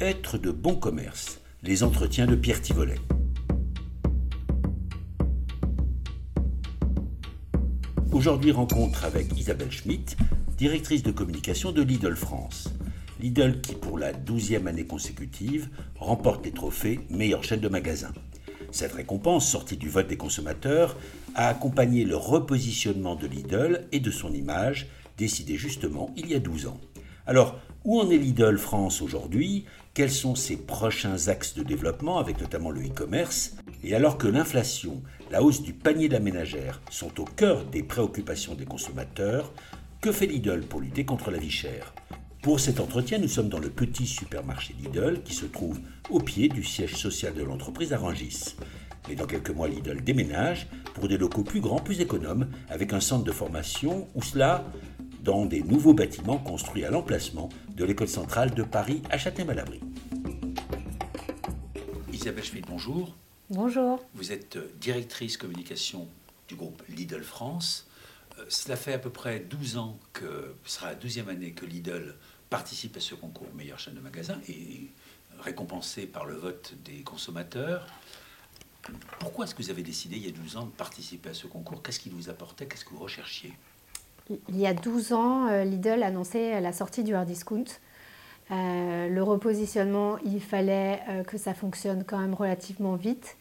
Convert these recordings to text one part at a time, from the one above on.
Être de bon commerce. Les entretiens de Pierre Tivolet. Aujourd'hui, rencontre avec Isabelle Schmitt, directrice de communication de Lidl France. Lidl qui, pour la douzième année consécutive, remporte les trophées meilleure chaîne de magasins. Cette récompense, sortie du vote des consommateurs, a accompagné le repositionnement de Lidl et de son image, décidé justement il y a 12 ans. Alors, où en est Lidl France aujourd'hui? Quels sont ses prochains axes de développement, avec notamment le e-commerce? Et alors que l'inflation, la hausse du panier de la ménagère sont au cœur des préoccupations des consommateurs, que fait Lidl pour lutter contre la vie chère? Pour cet entretien, nous sommes dans le petit supermarché Lidl qui se trouve au pied du siège social de l'entreprise à Rangis. Mais dans quelques mois, Lidl déménage pour des locaux plus grands, plus économes, avec un centre de formation, ou cela dans des nouveaux bâtiments construits à l'emplacement de l'école centrale de Paris à Châtenay-Malabry. Isabelle Schmitt, bonjour. Bonjour. Vous êtes directrice communication du groupe Lidl France. Euh, cela fait à peu près 12 ans que ce sera la deuxième année que Lidl participe à ce concours meilleure chaîne de magasins et récompensé par le vote des consommateurs. Pourquoi est-ce que vous avez décidé il y a 12 ans de participer à ce concours? Qu'est-ce qui vous apportait? Qu'est-ce que vous recherchiez? Il y a 12 ans, euh, Lidl annonçait la sortie du hard discount. Euh, le repositionnement, il fallait euh, que ça fonctionne quand même relativement vite.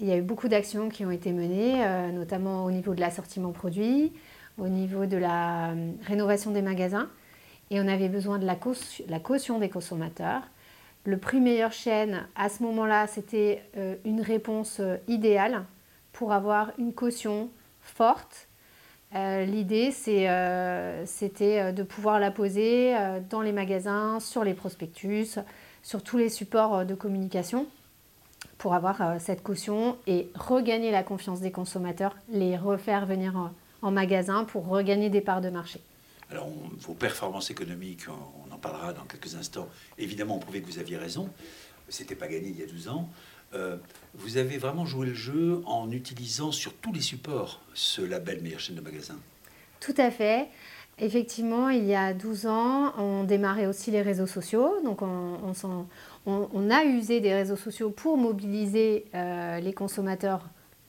Il y a eu beaucoup d'actions qui ont été menées, notamment au niveau de l'assortiment produit, au niveau de la rénovation des magasins. Et on avait besoin de la, la caution des consommateurs. Le prix meilleure chaîne, à ce moment-là, c'était une réponse idéale pour avoir une caution forte. Euh, l'idée, c'était de pouvoir la poser dans les magasins, sur les prospectus, sur tous les supports de communication pour avoir cette caution et regagner la confiance des consommateurs, les refaire venir en magasin pour regagner des parts de marché. Alors, vos performances économiques, on, en parlera dans quelques instants. Évidemment, on prouvait que vous aviez raison. C'était pas gagné il y a 12 ans. Euh, vous avez vraiment joué le jeu en utilisant sur tous les supports ce label meilleure chaîne de magasins. Tout à fait. Effectivement, il y a 12 ans, on démarrait aussi les réseaux sociaux. Donc, on, a usé des réseaux sociaux pour mobiliser euh, les consommateurs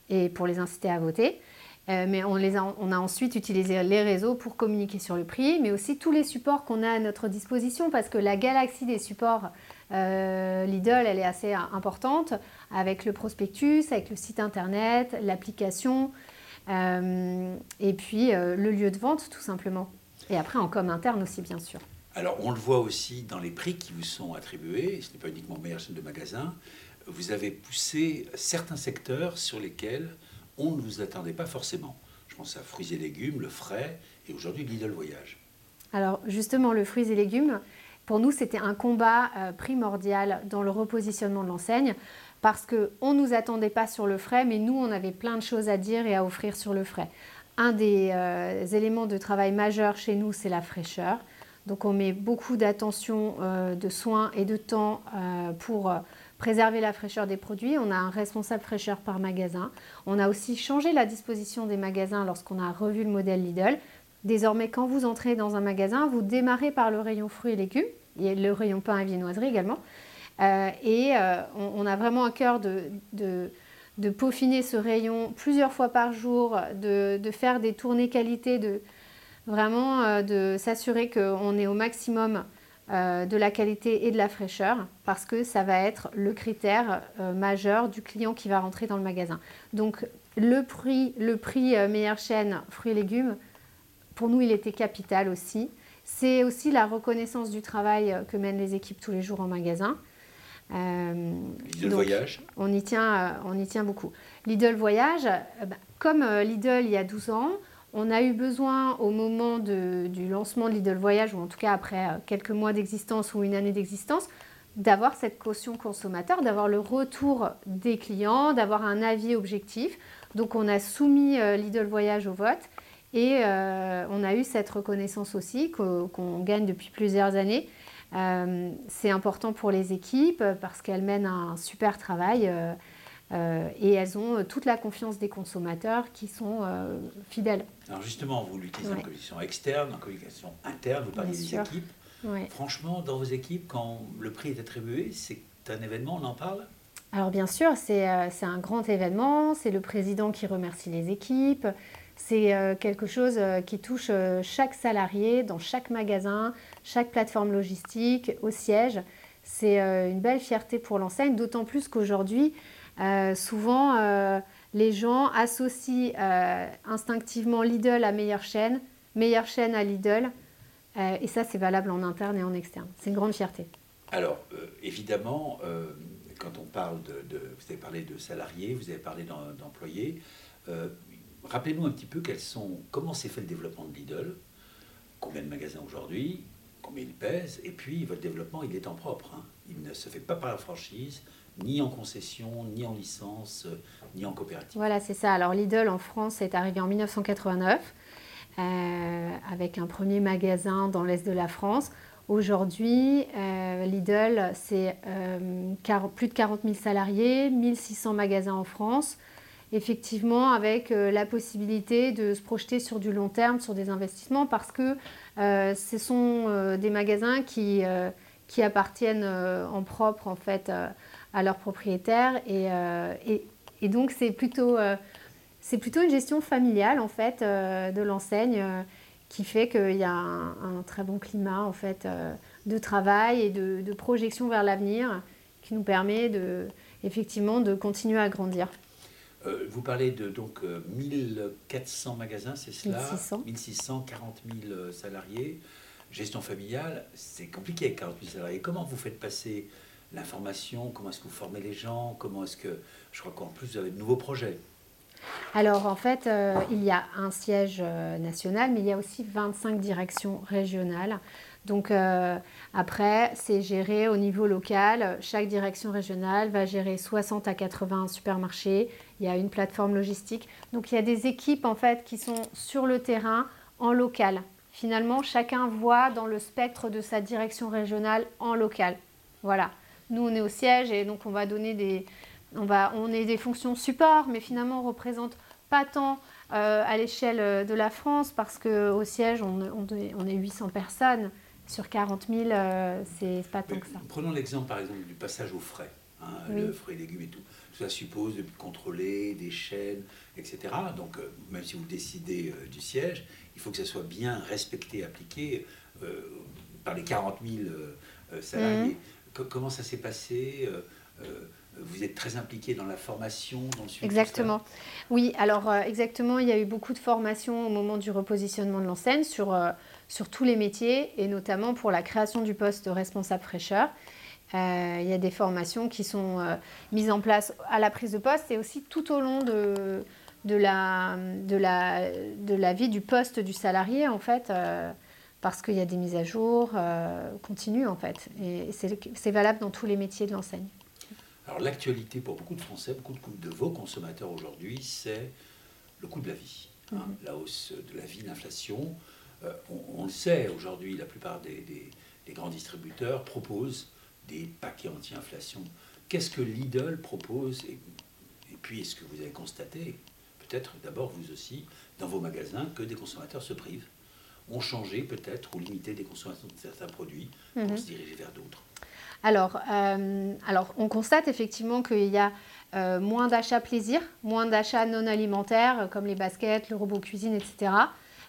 et pour les inciter à voter. Euh, mais on, a, on a ensuite utilisé les réseaux pour communiquer sur le prix, mais aussi tous les supports qu'on a à notre disposition, parce que la galaxie des supports euh, Lidl, elle est assez importante, avec le prospectus, avec le site internet, l'application, euh, et puis le lieu de vente, tout simplement. Et après, en com interne aussi, bien sûr. Alors, on le voit aussi dans les prix qui vous sont attribués, ce n'est pas uniquement meilleure chaîne de magasins, vous avez poussé certains secteurs sur lesquels on ne vous attendait pas forcément. Je pense à fruits et légumes, le frais, et aujourd'hui Lidl Voyage. Alors justement, le fruits et légumes, pour nous, c'était un combat euh, primordial dans le repositionnement de l'enseigne, parce qu'on ne nous attendait pas sur le frais, mais nous, on avait plein de choses à dire et à offrir sur le frais. Un des euh, éléments de travail majeur chez nous, c'est la fraîcheur. Donc on met beaucoup d'attention, euh, de soins et de temps pour préserver la fraîcheur des produits. On a un responsable fraîcheur par magasin. On a aussi changé la disposition des magasins lorsqu'on a revu le modèle Lidl. Désormais, quand vous entrez dans un magasin, vous démarrez par le rayon fruits et légumes, le rayon pain et viennoiserie également. Euh, et euh, on, a vraiment à cœur de, peaufiner ce rayon plusieurs fois par jour, de, faire des tournées qualité, de vraiment euh, de s'assurer qu'on est au maximum de la qualité et de la fraîcheur parce que ça va être le critère majeur du client qui va rentrer dans le magasin. Donc le prix, le prix meilleure chaîne fruits et légumes, pour nous il était capital aussi. C'est aussi la reconnaissance du travail que mènent les équipes tous les jours en magasin. Lidl Voyage on y, tient, on y tient beaucoup. Lidl Voyage, bah, comme Lidl il y a 12 ans, on a eu besoin au moment du lancement de Lidl Voyage, ou en tout cas après euh, quelques mois d'existence ou une année d'existence, d'avoir cette caution consommateur, d'avoir le retour des clients, d'avoir un avis objectif. Donc on a soumis euh, Lidl Voyage au vote et euh, on a eu cette reconnaissance aussi qu'on gagne depuis plusieurs années. c'est important pour les équipes parce qu'elles mènent un super travail. Euh, et elles ont euh, toute la confiance des consommateurs qui sont euh, fidèles. Alors justement, vous l'utilisez en communication externe, en communication interne, vous parlez des équipes. Franchement, dans vos équipes, quand le prix est attribué, c'est un événement, on en parle? Alors bien sûr, euh, c'est un grand événement, c'est le président qui remercie les équipes, c'est euh, quelque chose euh, qui touche chaque salarié dans chaque magasin, chaque plateforme logistique, au siège. C'est une belle fierté pour l'enseigne, d'autant plus qu'aujourd'hui, souvent, les gens associent instinctivement Lidl à meilleure chaîne, meilleure chaîne à Lidl. et ça, c'est valable en interne et en externe. C'est une grande fierté. Alors, évidemment, quand on parle de, Vous avez parlé de salariés, vous avez parlé d'employés. Rappelez-nous un petit peu comment s'est fait le développement de Lidl, combien de magasins aujourd'hui, combien il pèse, et puis votre développement, il est en propre. Hein. Il ne se fait pas par la franchise, ni en concession, ni en licence, ni en coopérative. Voilà, c'est ça. Alors Lidl en France est arrivé en 1989 euh, avec un premier magasin dans l'est de la France. Aujourd'hui, euh, Lidl, c'est euh, plus de 40 000 salariés, 1600 magasins en France, effectivement avec euh, la possibilité de se projeter sur du long terme, sur des investissements, parce que ce sont des magasins qui, appartiennent en propre en fait à leurs propriétaires. Et, donc c'est plutôt, une gestion familiale en fait de l'enseigne qui fait qu'il y a un, très bon climat euh, de travail et de, projection vers l'avenir qui nous permet effectivement de continuer à grandir. Euh, vous parlez de donc 1400 euh, magasins, c'est cela 1600. 1600, 40 000 salariés. Gestion familiale, c'est compliqué avec 40 000 salariés. Comment vous faites passer l'information? Comment est-ce que vous formez les gens? Comment est-ce que, je crois qu'en plus vous avez de nouveaux projets alors en fait, euh, il y a un siège euh, national, mais il y a aussi 25 directions régionales. Donc euh, après, c'est géré au niveau local. Chaque direction régionale va gérer 60 à 80 supermarchés. Il y a une plateforme logistique. Donc il y a des équipes en fait qui sont sur le terrain en local. Finalement, chacun voit dans le spectre de sa direction régionale en local. Voilà. Nous, on est au siège et donc on va donner des, on, va, on est des fonctions support, mais finalement on représente pas tant euh, à l'échelle euh, de la France parce qu'au siège on, est 800 personnes. Sur 40 000, euh, c'est pas tant que ça. Prenons l'exemple par exemple du passage aux frais, hein, le fruits et légumes et tout. Ça suppose de contrôler des chaînes, etc. Donc même si vous décidez du siège, il faut que ça soit bien respecté, appliqué par les 40 000 salariés. Mmh. Comment ça s'est passé vous êtes très impliqué dans la formation, dans le suivi Exactement. Oui, alors euh, exactement, il y a eu beaucoup de formations au moment du repositionnement de l'enseigne sur, euh, sur tous les métiers et notamment pour la création du poste de responsable fraîcheur. Euh, il y a des formations qui sont mises en place à la prise de poste et aussi tout au long de, de, la, de, la, de la vie du poste du salarié en fait parce qu'il y a des mises à jour continues en fait. Et c'est valable dans tous les métiers de l'enseigne. Alors l'actualité pour beaucoup de Français, beaucoup de, vos consommateurs aujourd'hui, c'est le coût de la vie. Hein, mhm. La hausse de la vie, l'inflation. Euh, on, le sait aujourd'hui, la plupart des, grands distributeurs proposent des paquets anti-inflation. Qu'est-ce que Lidl propose et, puis, est-ce que vous avez constaté, peut-être d'abord vous aussi, dans vos magasins, que des consommateurs se privent? Ont changé peut-être ou limité des consommations de certains produits pour mhm. se diriger vers d'autres? Alors, euh, alors, on constate effectivement qu'il y a euh, moins d'achats plaisir, moins d'achats non alimentaires comme les baskets, le robot cuisine, etc.,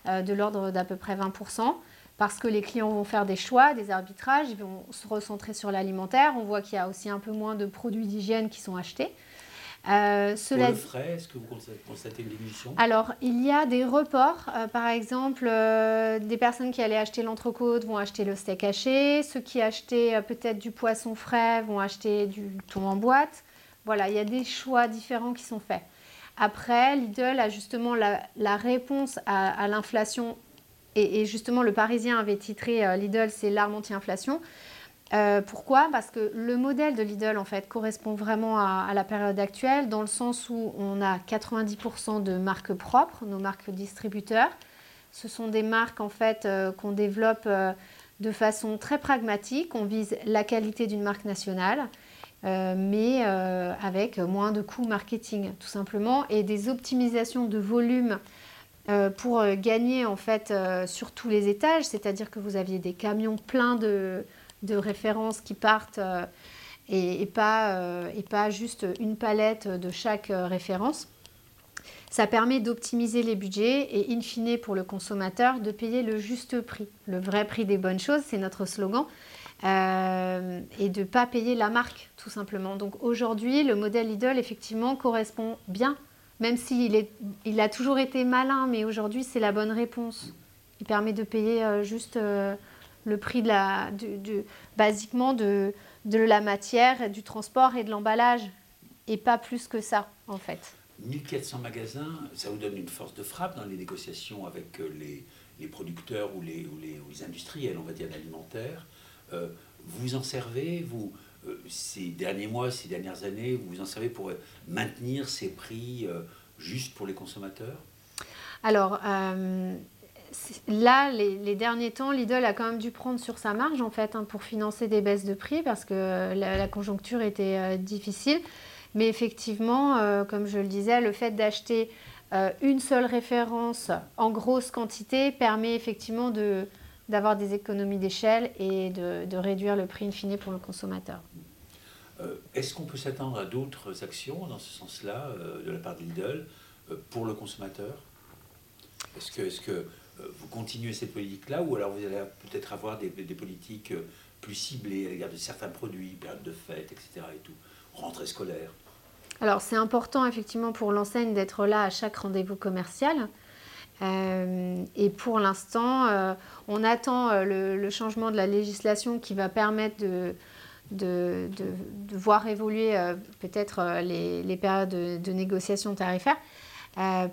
euh, de l'ordre d'à peu près 20%, parce que les clients vont faire des choix, des arbitrages, ils vont se recentrer sur l'alimentaire. On voit qu'il y a aussi un peu moins de produits d'hygiène qui sont achetés. Euh, cela... Pour le frais, est-ce que vous constatez une diminution? Alors, il y a des reports. Euh, par exemple, euh, des personnes qui allaient acheter l'entrecôte vont acheter le steak haché. Ceux qui achetaient peut-être du poisson frais vont acheter du thon en boîte. Voilà, il y a des choix différents qui sont faits. Après, Lidl a justement la, réponse à, l'inflation. Et, et, justement, le Parisien avait titré Lidl, c'est l'arme anti-inflation. Euh, pourquoi? Parce que le modèle de Lidl en fait correspond vraiment à, la période actuelle dans le sens où on a 90% de marques propres, nos marques distributeurs. Ce sont des marques en fait euh, qu'on développe euh, de façon très pragmatique. On vise la qualité d'une marque nationale, mais avec moins de coûts marketing tout simplement et des optimisations de volume pour gagner en fait sur tous les étages, c'est-à-dire que vous aviez des camions pleins de, de références qui partent et, pas, et pas juste une palette de chaque référence. Ça permet d'optimiser les budgets et, in fine, pour le consommateur, de payer le juste prix. Le vrai prix des bonnes choses, c'est notre slogan. Euh, et de ne pas payer la marque, tout simplement. Donc aujourd'hui, le modèle Lidl, effectivement, correspond bien, même s'il il a toujours été malin, mais aujourd'hui, c'est la bonne réponse. Il permet de payer euh, juste euh, le prix, de la, basiquement, de, de la matière, du transport et de l'emballage, et pas plus que ça, en fait. 1400 magasins, ça vous donne une force de frappe dans les négociations avec euh, les, les producteurs ou les, ou les, les, industriels, on va dire, alimentaires. Euh, vous en servez, vous, euh, ces derniers mois, ces dernières années, vous vous en servez pour maintenir ces prix justes pour les consommateurs? Alors, là, les, derniers temps, Lidl a quand même dû prendre sur sa marge, en fait, hein, pour financer des baisses de prix, parce que la, la conjoncture était difficile. Mais effectivement, euh, comme je le disais, le fait d'acheter euh, une seule référence en grosse quantité permet effectivement d'avoir des économies d'échelle et de, réduire le prix in fine pour le consommateur. Euh, est-ce qu'on peut s'attendre à d'autres actions dans ce sens-là de la part de Lidl pour le consommateur? Est-ce que, est que vous continuez cette politique-là ou alors vous allez peut-être avoir des, politiques plus ciblées à l'égard de certains produits, période de fête, etc. Et tout rentrée scolaire Alors c'est important effectivement pour l'enseigne d'être là à chaque rendez-vous commercial. Euh, et pour l'instant, euh, on attend euh, le, changement de la législation qui va permettre de, voir évoluer peut-être les, les, périodes de, négociation tarifaire.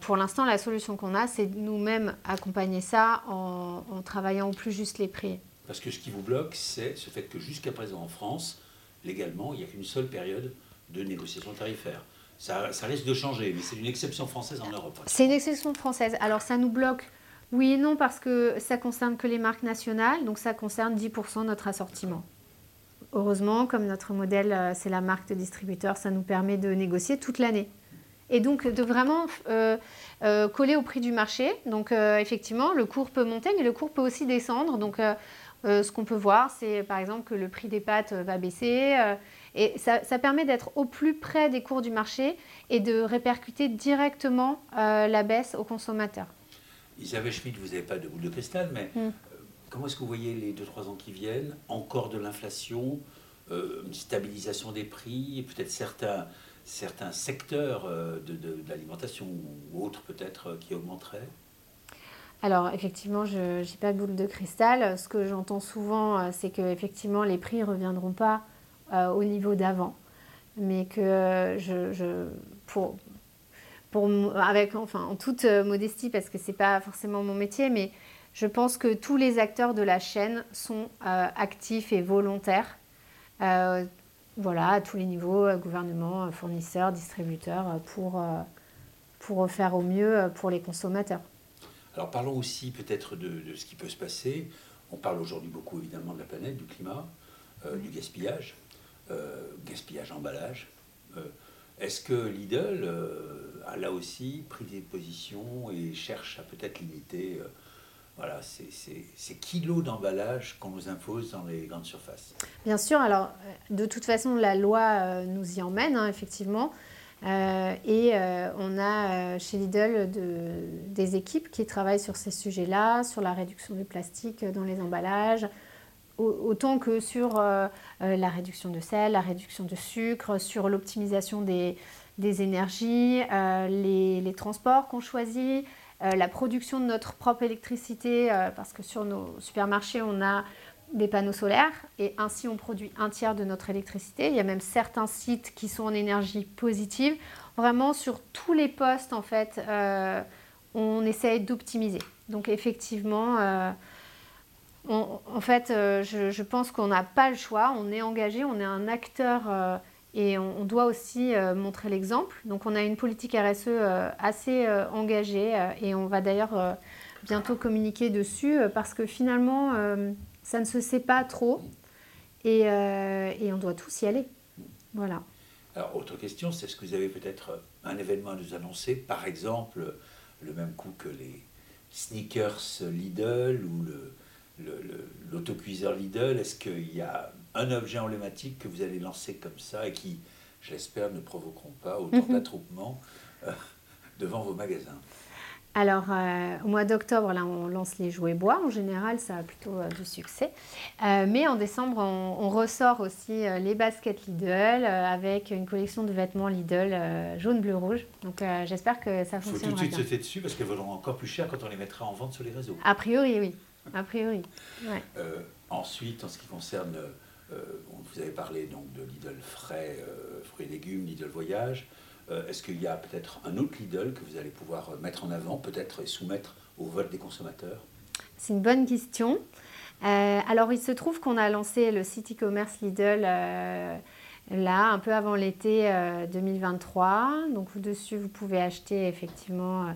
Pour l'instant, la solution qu'on a, c'est nous-mêmes accompagner ça en, en, travaillant au plus juste les prix. Parce que ce qui vous bloque, c'est ce fait que jusqu'à présent en France, légalement, il n'y a qu'une seule période de négociation tarifaire. Ça, ça risque de changer, mais c'est une exception française en Europe. C'est une exception française. Alors ça nous bloque, oui et non, parce que ça concerne que les marques nationales, donc ça concerne 10% de notre assortiment. Heureusement, comme notre modèle, euh, c'est la marque de distributeur, ça nous permet de négocier toute l'année. Et donc de vraiment euh, euh, coller au prix du marché. Donc effectivement, le cours peut monter, mais le cours peut aussi descendre. Donc euh, ce qu'on peut voir, c'est par exemple que le prix des pâtes euh, va baisser. Euh, et ça, permet d'être au plus près des cours du marché et de répercuter directement la baisse aux consommateurs. Isabelle Schmitt, vous n'avez pas de boule de cristal, mais hmm. comment est-ce que vous voyez les 2-3 ans qui viennent? Encore de l'inflation, une stabilisation des prix, peut-être certains, certains secteurs de, de l'alimentation ou autres peut-être qui augmenteraient? Alors effectivement, je n'ai pas de boule de cristal. Ce que j'entends souvent, euh, c'est que effectivement les prix ne reviendront pas euh, au niveau d'avant, mais que je, pour, pour, avec, enfin, en toute euh, modestie, parce que ce n'est pas forcément mon métier, mais je pense que tous les acteurs de la chaîne sont actifs et volontaires. Voilà, à tous les niveaux, gouvernement, fournisseurs, distributeurs, pour, pour faire au mieux pour les consommateurs. Alors parlons aussi peut-être de, ce qui peut se passer. On parle aujourd'hui beaucoup évidemment de la planète, du climat, euh, du gaspillage, euh, gaspillage emballage. Euh, est-ce que Lidl a là aussi pris des positions et cherche à peut-être limiter voilà, ces, kilos d'emballage qu'on nous impose dans les grandes surfaces Bien sûr, alors de toute façon la loi nous y emmène, hein, effectivement. Euh, et euh, on a euh, chez Lidl des équipes qui travaillent sur ces sujets-là, sur la réduction du plastique dans les emballages, autant que sur la réduction de sel, la réduction de sucre, sur l'optimisation des, énergies, les, les, transports qu'on choisit, la production de notre propre électricité, parce que sur nos supermarchés, on a des panneaux solaires et ainsi on produit un tiers de notre électricité. Il y a même certains sites qui sont en énergie positive. Vraiment sur tous les postes en fait, euh, on essaye d'optimiser. Donc effectivement, euh, en fait, euh, je, pense qu'on n'a pas le choix. On est engagé, on est un acteur et on, doit aussi montrer l'exemple. Donc on a une politique RSE assez engagée et on va d'ailleurs bientôt communiquer dessus parce que finalement ça ne se sait pas trop. Et, euh, et on doit tous y aller. Voilà. Alors, autre question, c'est est-ce que vous avez peut-être un événement à nous annoncer? Par exemple, le même coup que les sneakers Lidl ou l'autocuiseur Lidl Est-ce qu'il y a un objet emblématique que vous allez lancer comme ça et qui, j'espère, ne provoqueront pas autant mhm. d'attroupement euh, devant vos magasins alors, euh, au mois d'octobre, là, on lance les jouets bois. En général, ça a plutôt euh, du succès. Euh, mais en décembre, on, ressort aussi les baskets Lidl avec une collection de vêtements Lidl jaune, bleu, rouge. Donc, j'espère que ça fonctionnera. Il faut tout de suite sauter dessus parce qu'elles vaudront encore plus cher quand on les mettra en vente sur les réseaux. A priori, oui. A priori. ensuite, en ce qui concerne, vous avez parlé donc de Lidl frais, fruits et légumes, Lidl voyage. Euh, est-ce qu'il y a peut-être un autre Lidl que vous allez pouvoir mettre en avant, peut-être et soumettre au vote des consommateurs? C'est une bonne question. Euh, alors, il se trouve qu'on a lancé le site e-commerce Lidl euh, là, un peu avant l'été 2023. Donc, dessus, vous pouvez acheter effectivement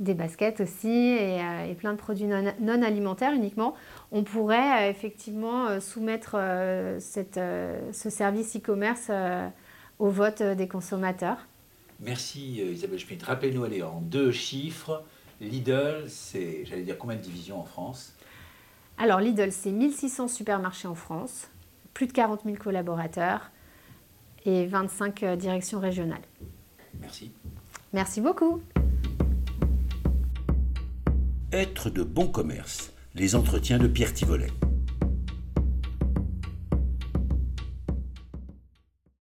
des baskets aussi et, plein de produits non, alimentaires uniquement. On pourrait effectivement soumettre ce service e-commerce au vote des consommateurs. Merci euh, Isabelle Schmitt. Rappelez-nous, allez, en deux chiffres, Lidl, c'est, j'allais dire, combien de divisions en France? Alors Lidl, c'est 1600 supermarchés en France, plus de 40 000 collaborateurs et 25 euh, directions régionales. Merci. Merci beaucoup. Être de bon commerce, les entretiens de Pierre Tivolet.